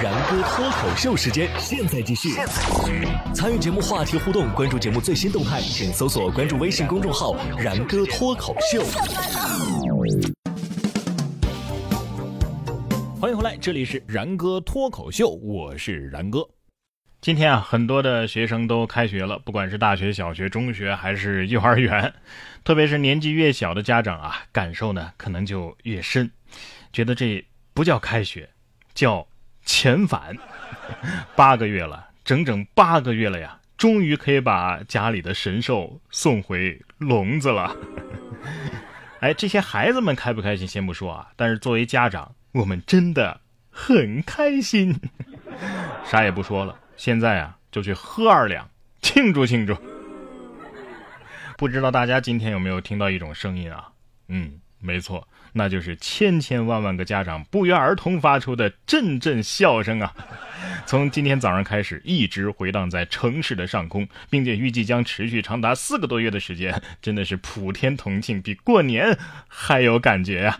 然哥脱口秀时间，现在继续。参与节目话题互动，关注节目最新动态，请搜索关注微信公众号“然哥脱口秀”。欢迎回来，这里是然哥脱口秀，我是然哥。今天啊，很多的学生都开学了，不管是大学、小学、中学还是幼儿园，特别是年纪越小的家长啊，感受呢可能就越深，觉得这不叫开学，叫。遣返，八个月了，整整八个月了呀！终于可以把家里的神兽送回笼子了。哎，这些孩子们开不开心先不说啊，但是作为家长，我们真的很开心。啥也不说了，现在啊，就去喝二两，庆祝庆祝。不知道大家今天有没有听到一种声音啊？嗯，没错。那就是千千万万个家长不约而同发出的阵阵笑声啊！从今天早上开始，一直回荡在城市的上空，并且预计将持续长达四个多月的时间，真的是普天同庆，比过年还有感觉呀！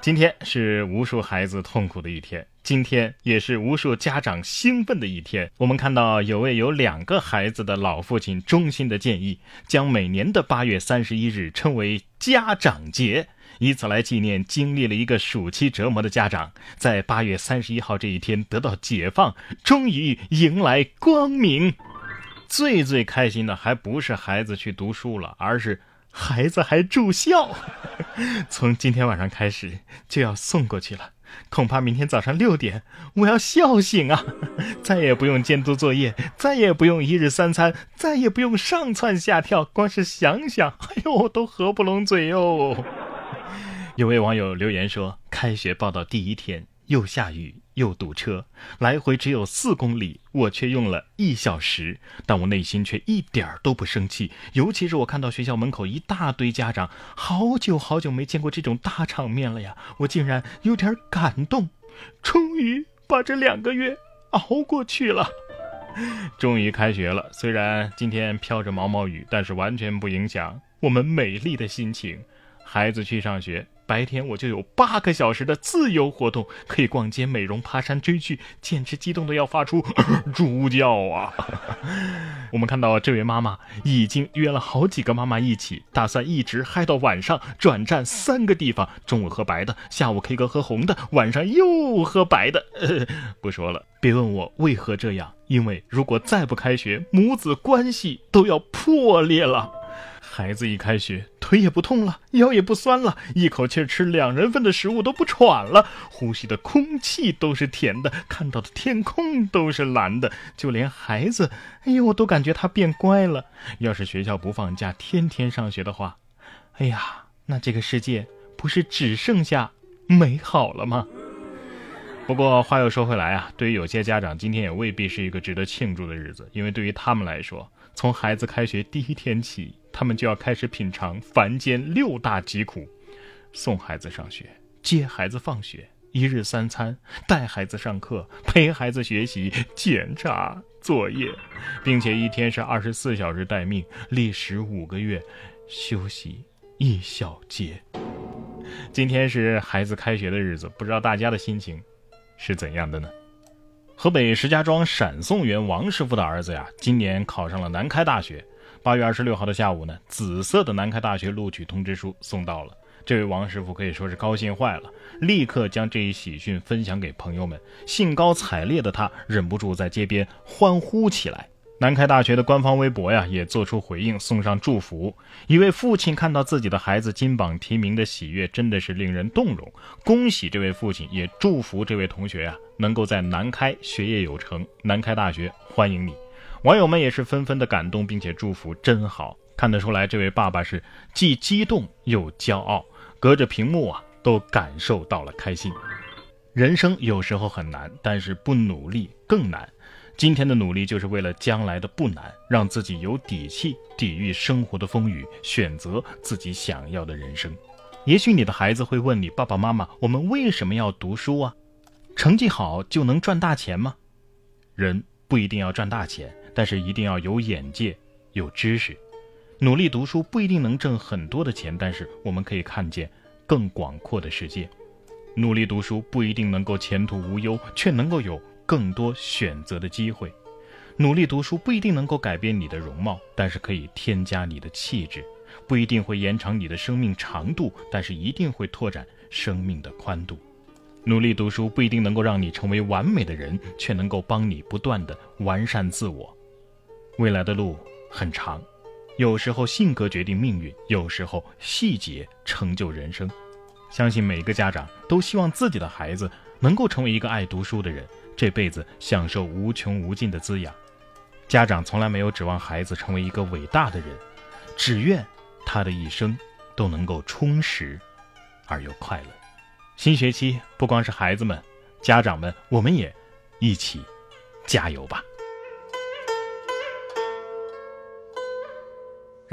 今天是无数孩子痛苦的一天，今天也是无数家长兴奋的一天。我们看到有位有两个孩子的老父亲衷心的建议，将每年的八月三十一日称为家长节。以此来纪念经历了一个暑期折磨的家长，在八月三十一号这一天得到解放，终于迎来光明。最最开心的还不是孩子去读书了，而是孩子还住校。从今天晚上开始就要送过去了，恐怕明天早上六点我要笑醒啊！再也不用监督作业，再也不用一日三餐，再也不用上蹿下跳，光是想想，哎呦，都合不拢嘴哟。有位网友留言说：“开学报道第一天，又下雨又堵车，来回只有四公里，我却用了一小时。但我内心却一点儿都不生气。尤其是我看到学校门口一大堆家长，好久好久没见过这种大场面了呀！我竟然有点感动。终于把这两个月熬过去了，终于开学了。虽然今天飘着毛毛雨，但是完全不影响我们美丽的心情。孩子去上学。”白天我就有八个小时的自由活动，可以逛街、美容、爬山、追剧，简直激动的要发出 猪叫啊！我们看到这位妈妈已经约了好几个妈妈一起，打算一直嗨到晚上，转战三个地方：中午喝白的，下午 K 歌喝红的，晚上又喝白的。不说了，别问我为何这样，因为如果再不开学，母子关系都要破裂了。孩子一开学，腿也不痛了，腰也不酸了，一口气吃两人份的食物都不喘了，呼吸的空气都是甜的，看到的天空都是蓝的，就连孩子，哎呦，我都感觉他变乖了。要是学校不放假，天天上学的话，哎呀，那这个世界不是只剩下美好了吗？不过话又说回来啊，对于有些家长，今天也未必是一个值得庆祝的日子，因为对于他们来说，从孩子开学第一天起。他们就要开始品尝凡间六大疾苦：送孩子上学、接孩子放学、一日三餐、带孩子上课、陪孩子学习、检查作业，并且一天是二十四小时待命，历时五个月，休息一小节。今天是孩子开学的日子，不知道大家的心情是怎样的呢？河北石家庄闪送员王师傅的儿子呀，今年考上了南开大学。八月二十六号的下午呢，紫色的南开大学录取通知书送到了。这位王师傅可以说是高兴坏了，立刻将这一喜讯分享给朋友们。兴高采烈的他忍不住在街边欢呼起来。南开大学的官方微博呀，也做出回应，送上祝福。一位父亲看到自己的孩子金榜题名的喜悦，真的是令人动容。恭喜这位父亲，也祝福这位同学呀，能够在南开学业有成。南开大学欢迎你。网友们也是纷纷的感动，并且祝福，真好看得出来，这位爸爸是既激动又骄傲，隔着屏幕啊，都感受到了开心。人生有时候很难，但是不努力更难。今天的努力就是为了将来的不难，让自己有底气抵御生活的风雨，选择自己想要的人生。也许你的孩子会问你：爸爸妈妈，我们为什么要读书啊？成绩好就能赚大钱吗？人不一定要赚大钱。但是一定要有眼界，有知识，努力读书不一定能挣很多的钱，但是我们可以看见更广阔的世界。努力读书不一定能够前途无忧，却能够有更多选择的机会。努力读书不一定能够改变你的容貌，但是可以添加你的气质；不一定会延长你的生命长度，但是一定会拓展生命的宽度。努力读书不一定能够让你成为完美的人，却能够帮你不断的完善自我。未来的路很长，有时候性格决定命运，有时候细节成就人生。相信每个家长都希望自己的孩子能够成为一个爱读书的人，这辈子享受无穷无尽的滋养。家长从来没有指望孩子成为一个伟大的人，只愿他的一生都能够充实而又快乐。新学期不光是孩子们，家长们，我们也一起加油吧！